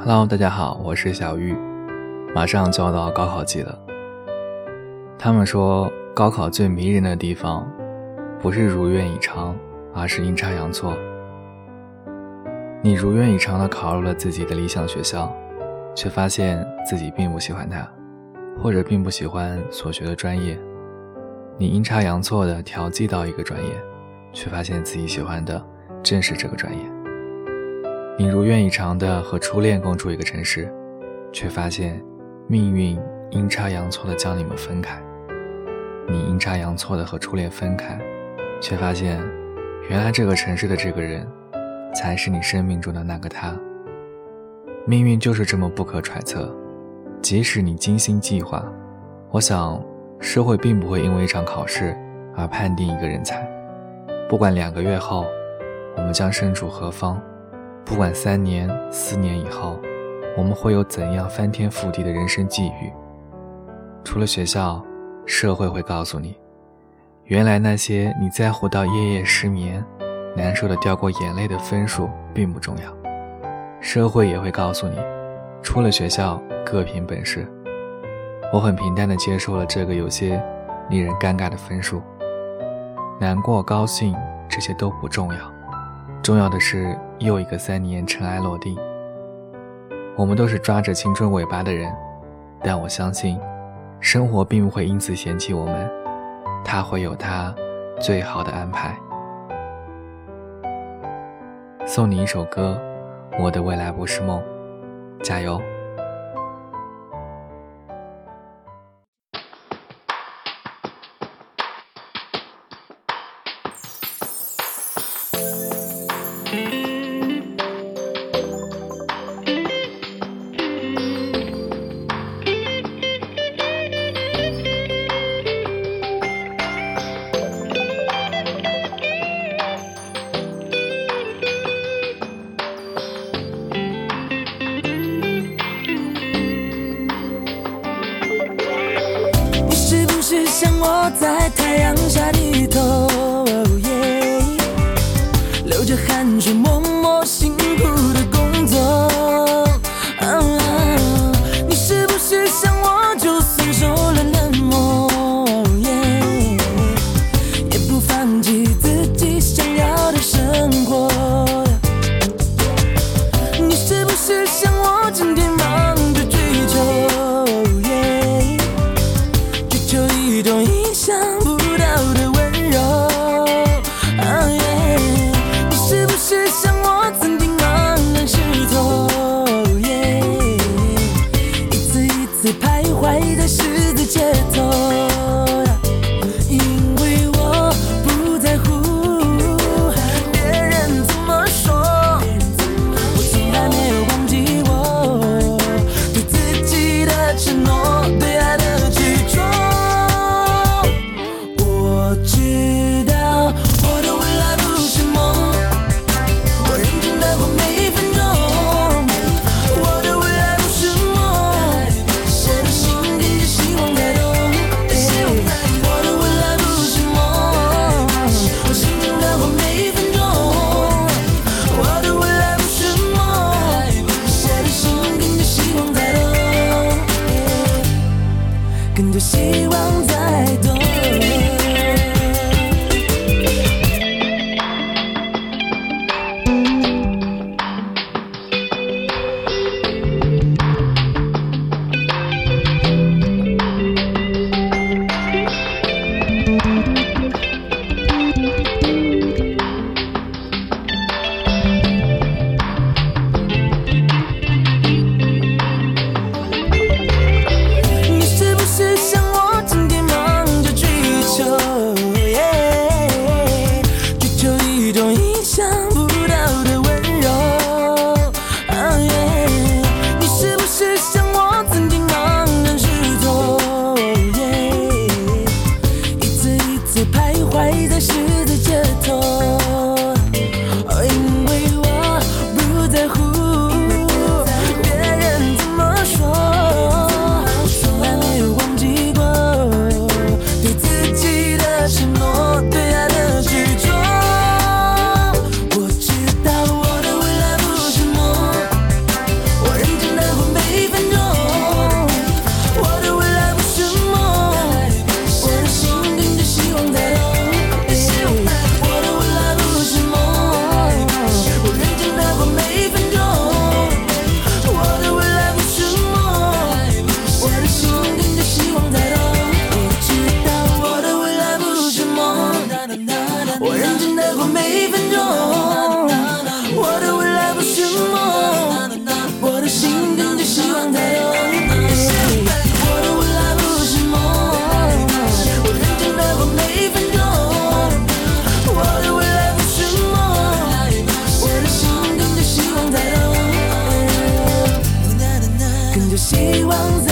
Hello，大家好，我是小玉。马上就要到高考季了。他们说，高考最迷人的地方，不是如愿以偿，而是阴差阳错。你如愿以偿的考入了自己的理想学校，却发现自己并不喜欢它，或者并不喜欢所学的专业。你阴差阳错的调剂到一个专业，却发现自己喜欢的正是这个专业。你如愿以偿的和初恋共处一个城市，却发现命运阴差阳错的将你们分开。你阴差阳错的和初恋分开，却发现原来这个城市的这个人，才是你生命中的那个他。命运就是这么不可揣测，即使你精心计划，我想社会并不会因为一场考试而判定一个人才。不管两个月后，我们将身处何方。不管三年、四年以后，我们会有怎样翻天覆地的人生际遇？除了学校，社会会告诉你，原来那些你在乎到夜夜失眠、难受的掉过眼泪的分数并不重要。社会也会告诉你，出了学校各凭本事。我很平淡的接受了这个有些令人尴尬的分数，难过、高兴这些都不重要。重要的是，又一个三年尘埃落定。我们都是抓着青春尾巴的人，但我相信，生活并不会因此嫌弃我们，它会有它最好的安排。送你一首歌，《我的未来不是梦》，加油！在太阳下低头，种意想不到的温柔，你是不是像我曾经茫然失措？一次一次徘徊在十字街头。跟着希望在动希望。